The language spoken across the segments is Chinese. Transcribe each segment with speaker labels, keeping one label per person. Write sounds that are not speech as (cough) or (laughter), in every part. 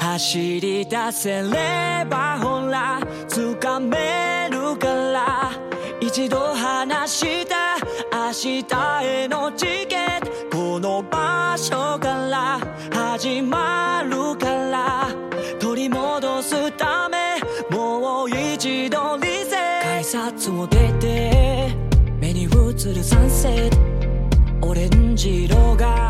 Speaker 1: 走り出せればほら掴めるから一度話した明日へのチケットこの場所から始まるから。取り戻すためもう一度リセ改札を出て目に映るサンセットオレンジ色が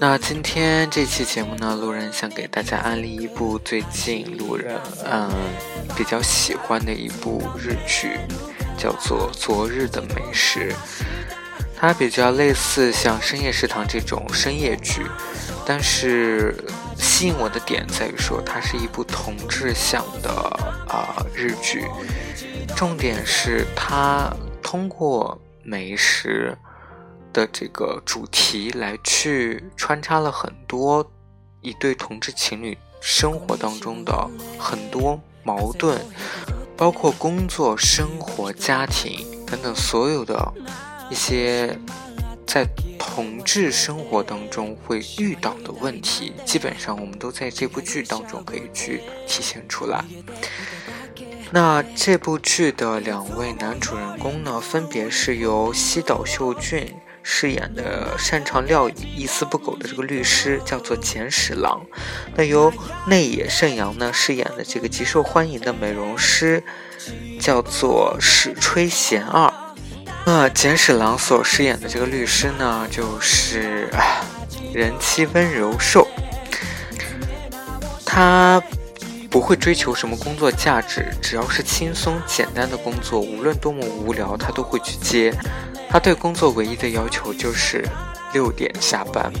Speaker 2: 那今天这期节目呢，路人想给大家安利一部最近路人嗯比较喜欢的一部日剧，叫做《昨日的美食》。它比较类似像深夜食堂这种深夜剧，但是吸引我的点在于说，它是一部同志向的啊日剧，重点是它通过美食。的这个主题来去穿插了很多一对同志情侣生活当中的很多矛盾，包括工作、生活、家庭等等所有的一些在同志生活当中会遇到的问题，基本上我们都在这部剧当中可以去体现出来。那这部剧的两位男主人公呢，分别是由西岛秀俊。饰演的擅长料理、一丝不苟的这个律师叫做简史郎，那由内野圣阳呢饰演的这个极受欢迎的美容师叫做史吹贤二。那简史郎所饰演的这个律师呢，就是人妻温柔寿，他不会追求什么工作价值，只要是轻松简单的工作，无论多么无聊，他都会去接。他对工作唯一的要求就是六点下班。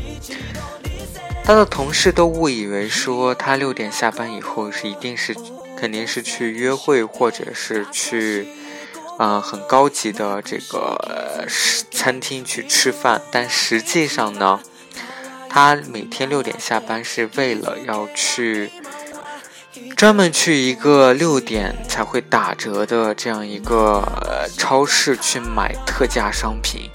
Speaker 2: 他的同事都误以为说他六点下班以后是一定是肯定是去约会或者是去啊很高级的这个餐厅去吃饭，但实际上呢，他每天六点下班是为了要去。专门去一个六点才会打折的这样一个超市去买特价商品，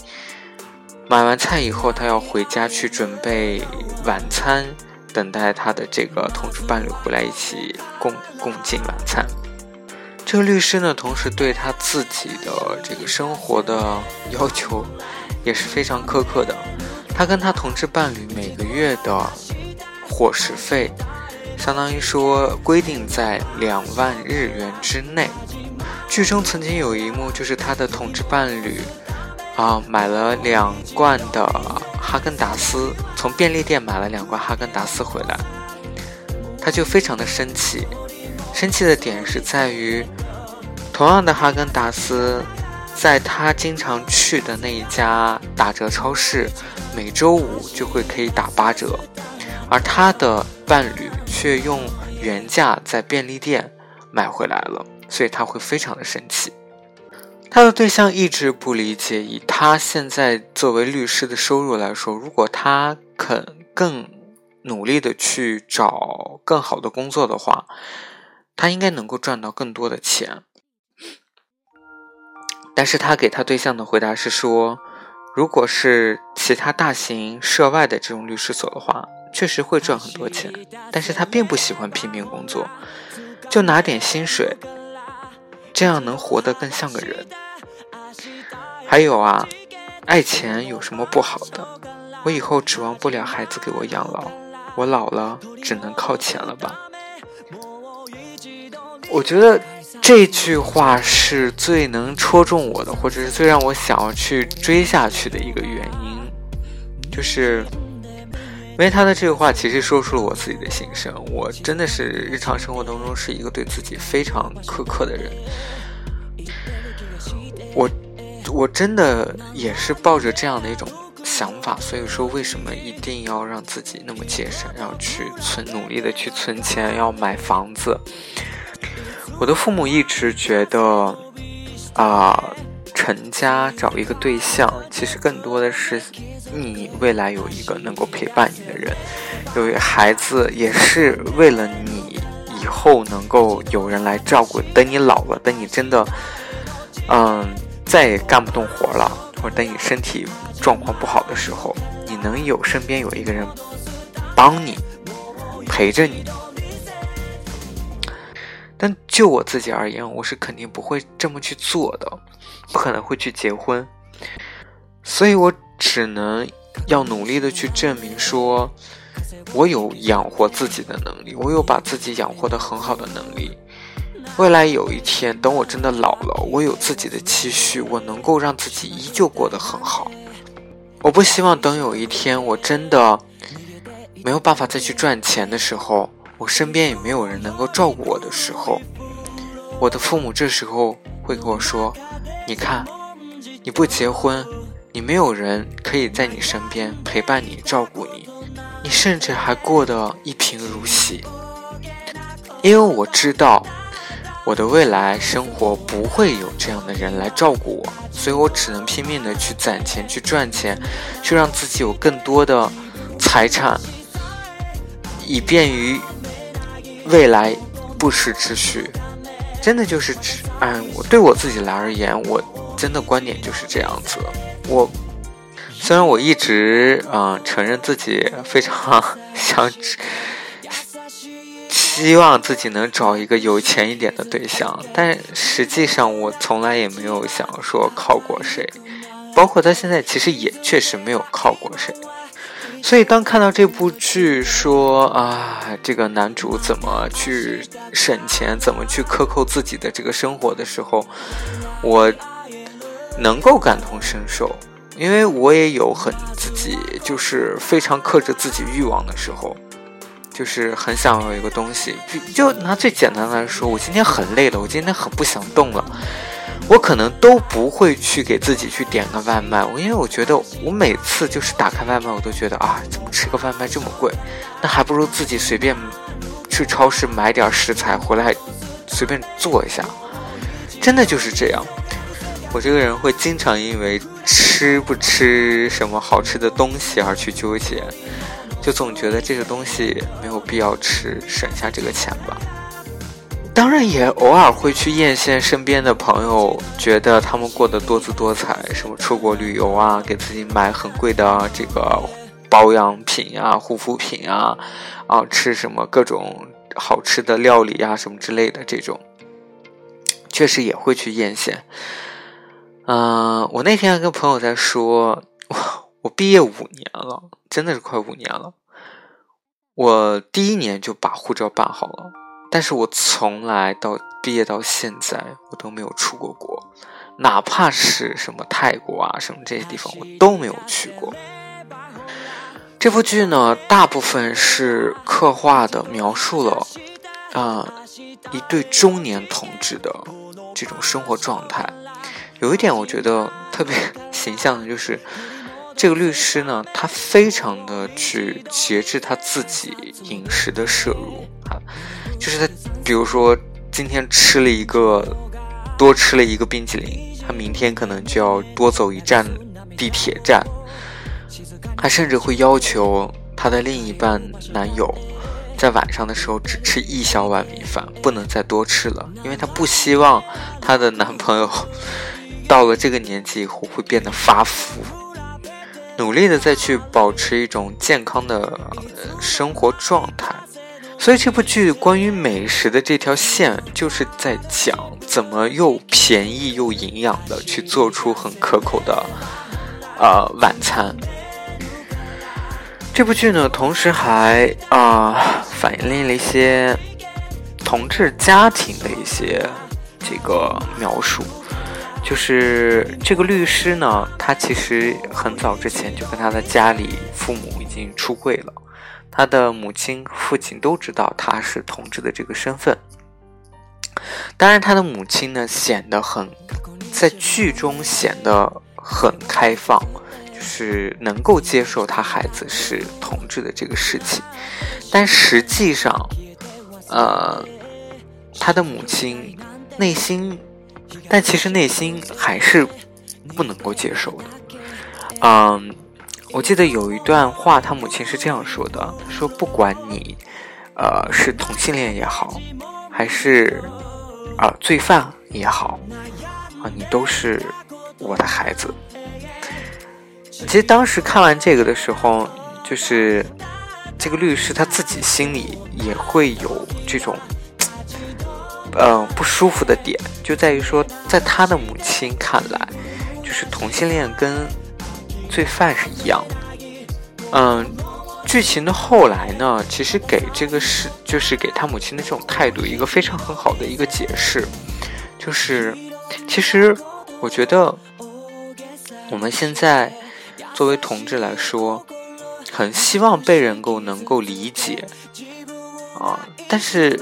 Speaker 2: 买完菜以后，他要回家去准备晚餐，等待他的这个同事伴侣回来一起共共进晚餐。这个律师呢，同时对他自己的这个生活的要求也是非常苛刻的。他跟他同志伴侣每个月的伙食费。相当于说规定在两万日元之内。剧中曾经有一幕，就是他的同志伴侣啊买了两罐的哈根达斯，从便利店买了两罐哈根达斯回来，他就非常的生气。生气的点是在于，同样的哈根达斯，在他经常去的那一家打折超市，每周五就会可以打八折，而他的伴侣。却用原价在便利店买回来了，所以他会非常的生气。他的对象一直不理解，以他现在作为律师的收入来说，如果他肯更努力的去找更好的工作的话，他应该能够赚到更多的钱。但是他给他对象的回答是说，如果是其他大型涉外的这种律师所的话。确实会赚很多钱，但是他并不喜欢拼命工作，就拿点薪水，这样能活得更像个人。还有啊，爱钱有什么不好的？我以后指望不了孩子给我养老，我老了只能靠钱了吧？我觉得这句话是最能戳中我的，或者是最让我想要去追下去的一个原因，就是。因为他的这个话，其实说出了我自己的心声。我真的是日常生活当中是一个对自己非常苛刻的人。我，我真的也是抱着这样的一种想法，所以说为什么一定要让自己那么节省，要去存，努力的去存钱，要买房子？我的父母一直觉得，啊，成家找一个对象，其实更多的是你未来有一个能够陪伴你的人，有一个孩子也是为了你以后能够有人来照顾。等你老了，等你真的，嗯，再也干不动活了，或者等你身体状况不好的时候，你能有身边有一个人帮你，陪着你。但就我自己而言，我是肯定不会这么去做的，不可能会去结婚，所以我只能要努力的去证明说，我有养活自己的能力，我有把自己养活的很好的能力。未来有一天，等我真的老了，我有自己的积蓄，我能够让自己依旧过得很好。我不希望等有一天我真的没有办法再去赚钱的时候。我身边也没有人能够照顾我的时候，我的父母这时候会跟我说：“你看，你不结婚，你没有人可以在你身边陪伴你、照顾你，你甚至还过得一贫如洗。”因为我知道我的未来生活不会有这样的人来照顾我，所以我只能拼命的去攒钱、去赚钱，去让自己有更多的财产，以便于。未来不时之需，真的就是只嗯，我对我自己来而言，我真的观点就是这样子。我虽然我一直嗯承认自己非常 (laughs) 想，希望自己能找一个有钱一点的对象，但实际上我从来也没有想说靠过谁，包括他现在其实也确实没有靠过谁。所以，当看到这部剧说啊，这个男主怎么去省钱，怎么去克扣自己的这个生活的时候，我能够感同身受，因为我也有很自己就是非常克制自己欲望的时候，就是很想要一个东西，就就拿最简单来说，我今天很累了，我今天很不想动了。我可能都不会去给自己去点个外卖，我因为我觉得我每次就是打开外卖，我都觉得啊，怎么吃个外卖这么贵？那还不如自己随便去超市买点食材回来，随便做一下。真的就是这样，我这个人会经常因为吃不吃什么好吃的东西而去纠结，就总觉得这个东西没有必要吃，省下这个钱吧。当然也偶尔会去艳羡身边的朋友，觉得他们过得多姿多彩，什么出国旅游啊，给自己买很贵的这个保养品啊、护肤品啊，啊，吃什么各种好吃的料理啊，什么之类的这种，确实也会去艳羡。嗯，我那天跟朋友在说，我我毕业五年了，真的是快五年了，我第一年就把护照办好了。但是我从来到毕业到现在，我都没有出过国，哪怕是什么泰国啊什么这些地方，我都没有去过。这部剧呢，大部分是刻画的描述了，啊，一对中年同志的这种生活状态。有一点我觉得特别 (laughs) 形象的就是，这个律师呢，他非常的去节制他自己饮食的摄入啊。就是他，比如说今天吃了一个，多吃了一个冰淇淋，他明天可能就要多走一站地铁站。他甚至会要求他的另一半男友，在晚上的时候只吃一小碗米饭，不能再多吃了，因为他不希望他的男朋友到了这个年纪以后会变得发福，努力的再去保持一种健康的生活状态。所以这部剧关于美食的这条线，就是在讲怎么又便宜又营养的去做出很可口的，呃晚餐。这部剧呢，同时还啊反映了一些同志家庭的一些这个描述，就是这个律师呢，他其实很早之前就跟他的家里父母已经出柜了。他的母亲、父亲都知道他是同志的这个身份。当然，他的母亲呢，显得很，在剧中显得很开放，就是能够接受他孩子是同志的这个事情。但实际上，呃，他的母亲内心，但其实内心还是不能够接受的。嗯，我记得有一段话，他母亲是这样说的：说不管你，呃，是同性恋也好，还是啊罪犯也好，啊，你都是我的孩子。其实当时看完这个的时候，就是这个律师他自己心里也会有这种，呃，不舒服的点，就在于说，在他的母亲看来，就是同性恋跟罪犯是一样的。嗯，剧情的后来呢，其实给这个是就是给他母亲的这种态度一个非常很好的一个解释，就是其实我觉得我们现在。作为同志来说，很希望被人够能够理解啊，但是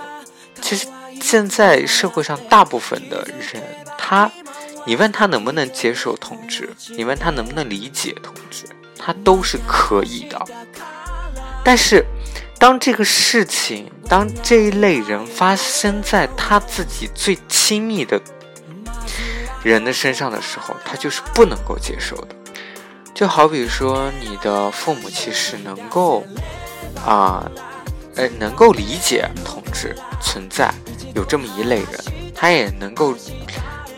Speaker 2: 现在社会上大部分的人，他，你问他能不能接受同志，你问他能不能理解同志，他都是可以的。但是当这个事情，当这一类人发生在他自己最亲密的人的身上的时候，他就是不能够接受的。就好比说，你的父母其实能够，啊，呃能够理解同志存在，有这么一类人，他也能够，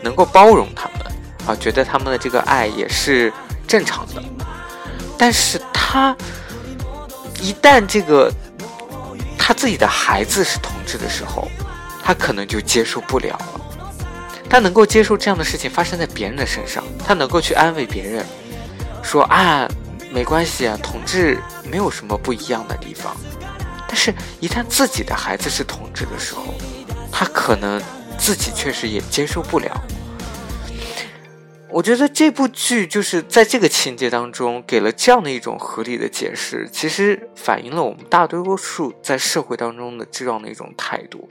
Speaker 2: 能够包容他们，啊，觉得他们的这个爱也是正常的。但是他一旦这个他自己的孩子是同志的时候，他可能就接受不了了。他能够接受这样的事情发生在别人的身上，他能够去安慰别人。说啊，没关系啊，同志没有什么不一样的地方。但是，一旦自己的孩子是同志的时候，他可能自己确实也接受不了。我觉得这部剧就是在这个情节当中给了这样的一种合理的解释，其实反映了我们大多数在社会当中的这样的一种态度。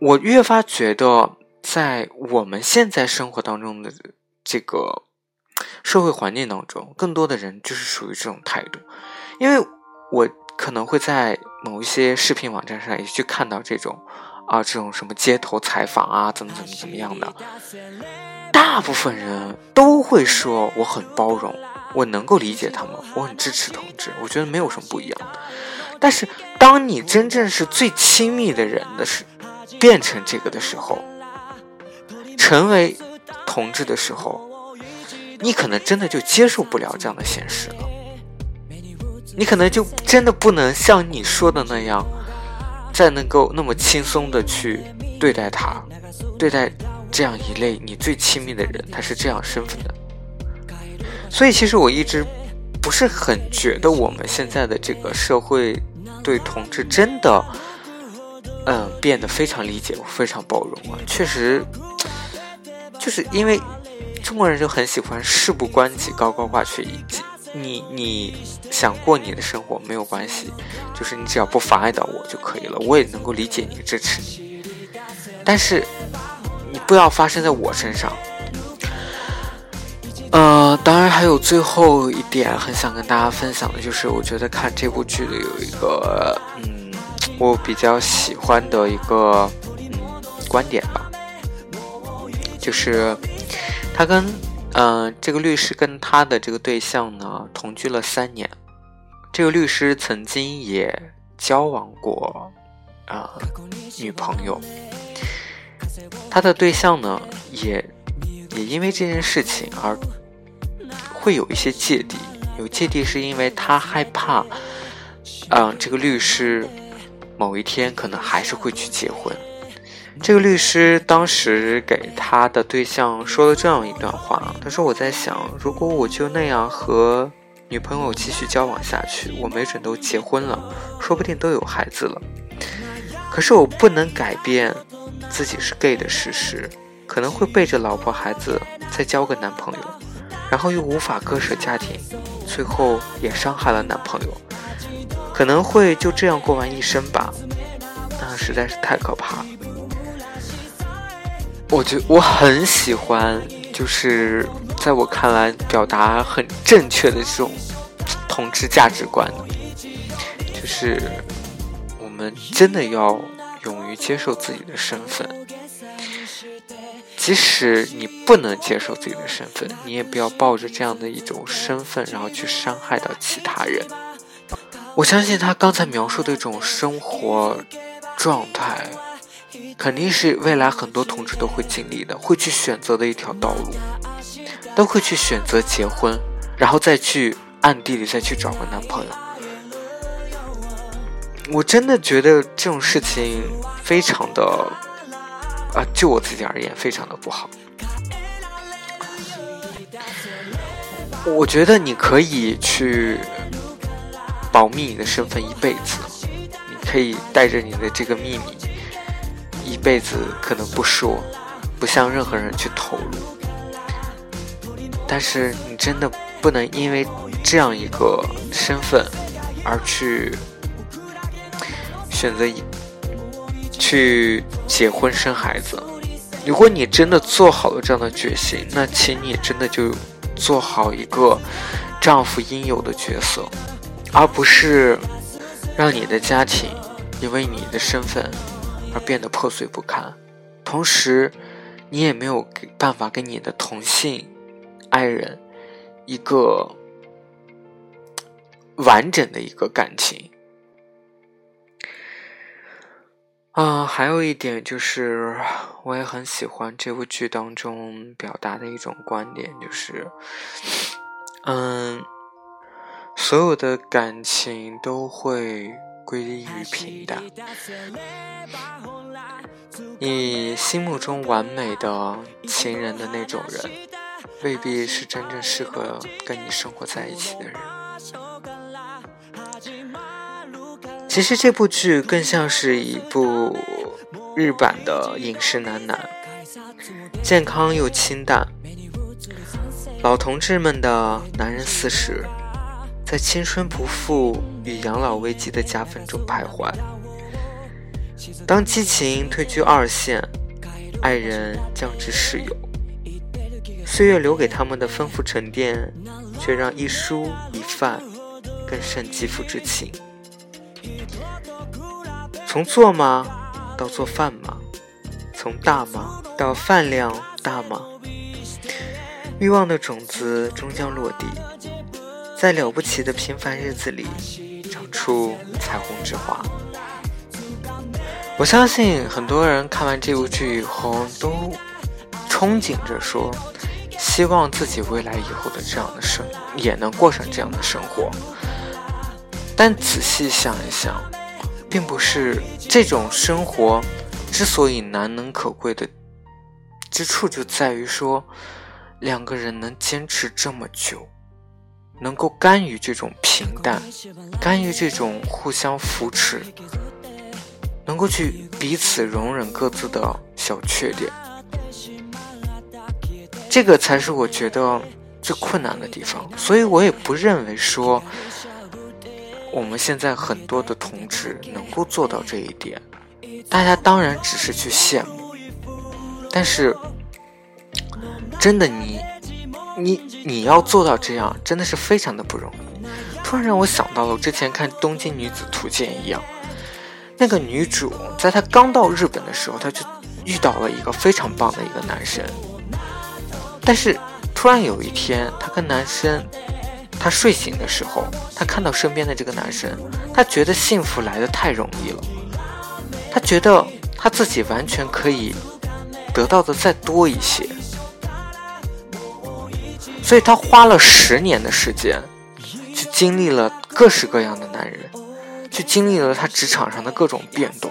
Speaker 2: 我越发觉得，在我们现在生活当中的这个。社会环境当中，更多的人就是属于这种态度，因为我可能会在某一些视频网站上也去看到这种，啊，这种什么街头采访啊，怎么怎么怎么样的，大部分人都会说我很包容，我能够理解他们，我很支持同志，我觉得没有什么不一样。但是当你真正是最亲密的人的时，变成这个的时候，成为同志的时候。你可能真的就接受不了这样的现实了，你可能就真的不能像你说的那样，再能够那么轻松的去对待他，对待这样一类你最亲密的人，他是这样身份的。所以，其实我一直不是很觉得我们现在的这个社会对同志真的，嗯，变得非常理解、非常包容啊。确实，就是因为。中国人就很喜欢事不关己高高挂起一级，你你想过你的生活没有关系，就是你只要不妨碍到我就可以了，我也能够理解你支持你，但是你不要发生在我身上。呃，当然还有最后一点很想跟大家分享的就是，我觉得看这部剧的有一个嗯，我比较喜欢的一个嗯观点吧，就是。他跟，嗯，这个律师跟他的这个对象呢同居了三年。这个律师曾经也交往过，啊，女朋友。他的对象呢也也因为这件事情而会有一些芥蒂。有芥蒂是因为他害怕，嗯，这个律师某一天可能还是会去结婚。这个律师当时给他的对象说了这样一段话，他说：“我在想，如果我就那样和女朋友继续交往下去，我没准都结婚了，说不定都有孩子了。可是我不能改变自己是 gay 的事实，可能会背着老婆孩子再交个男朋友，然后又无法割舍家庭，最后也伤害了男朋友，可能会就这样过完一生吧。那实在是太可怕了。”我觉我很喜欢，就是在我看来表达很正确的这种同志价值观，就是我们真的要勇于接受自己的身份。即使你不能接受自己的身份，你也不要抱着这样的一种身份，然后去伤害到其他人。我相信他刚才描述的一种生活状态，肯定是未来很多同志都会经历的，会去选择的一条道路，都会去选择结婚，然后再去暗地里再去找个男朋友。我真的觉得这种事情非常的。啊，就我自己而言，非常的不好。我觉得你可以去保密你的身份一辈子，你可以带着你的这个秘密一辈子，可能不说，不向任何人去透露。但是你真的不能因为这样一个身份而去选择一。去结婚生孩子，如果你真的做好了这样的决心，那请你真的就做好一个丈夫应有的角色，而不是让你的家庭因为你的身份而变得破碎不堪，同时你也没有办法跟你的同性爱人一个完整的一个感情。啊，还有一点就是，我也很喜欢这部剧当中表达的一种观点，就是，嗯，所有的感情都会归于平淡。你心目中完美的情人的那种人，未必是真正适合跟你生活在一起的人。其实这部剧更像是一部日版的饮食男男，健康又清淡。老同志们的男人四十，在青春不复与养老危机的夹缝中徘徊。当激情退居二线，爱人降至室友，岁月留给他们的丰富沉淀，却让一蔬一饭更胜肌肤之情。从做吗到做饭吗？从大吗到饭量大吗？欲望的种子终将落地，在了不起的平凡日子里长出彩虹之花。我相信很多人看完这部剧以后都憧憬着说，希望自己未来以后的这样的生也能过上这样的生活。但仔细想一想。并不是这种生活之所以难能可贵的之处，就在于说两个人能坚持这么久，能够甘于这种平淡，甘于这种互相扶持，能够去彼此容忍各自的小缺点，这个才是我觉得最困难的地方。所以我也不认为说。我们现在很多的同志能够做到这一点，大家当然只是去羡慕，但是真的你你你要做到这样，真的是非常的不容易。突然让我想到了之前看《东京女子图鉴》一样，那个女主在她刚到日本的时候，她就遇到了一个非常棒的一个男生，但是突然有一天，她跟男生。他睡醒的时候，他看到身边的这个男生，他觉得幸福来的太容易了，他觉得他自己完全可以得到的再多一些，所以他花了十年的时间，去经历了各式各样的男人，去经历了他职场上的各种变动，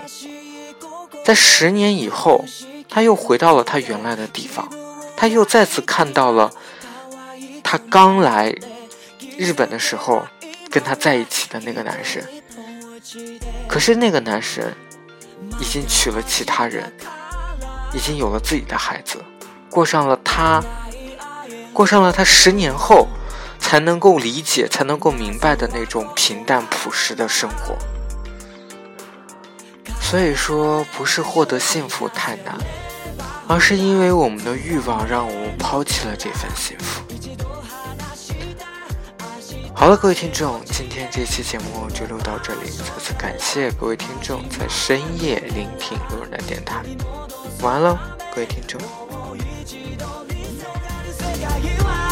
Speaker 2: 在十年以后，他又回到了他原来的地方，他又再次看到了他刚来。日本的时候，跟他在一起的那个男生，可是那个男生已经娶了其他人，已经有了自己的孩子，过上了他，过上了他十年后才能够理解、才能够明白的那种平淡朴实的生活。所以说，不是获得幸福太难，而是因为我们的欲望让我们抛弃了这份幸福。好了，各位听众，今天这期节目就录到这里。再次感谢各位听众在深夜聆听路人的电台。晚安喽，各位听众。you are.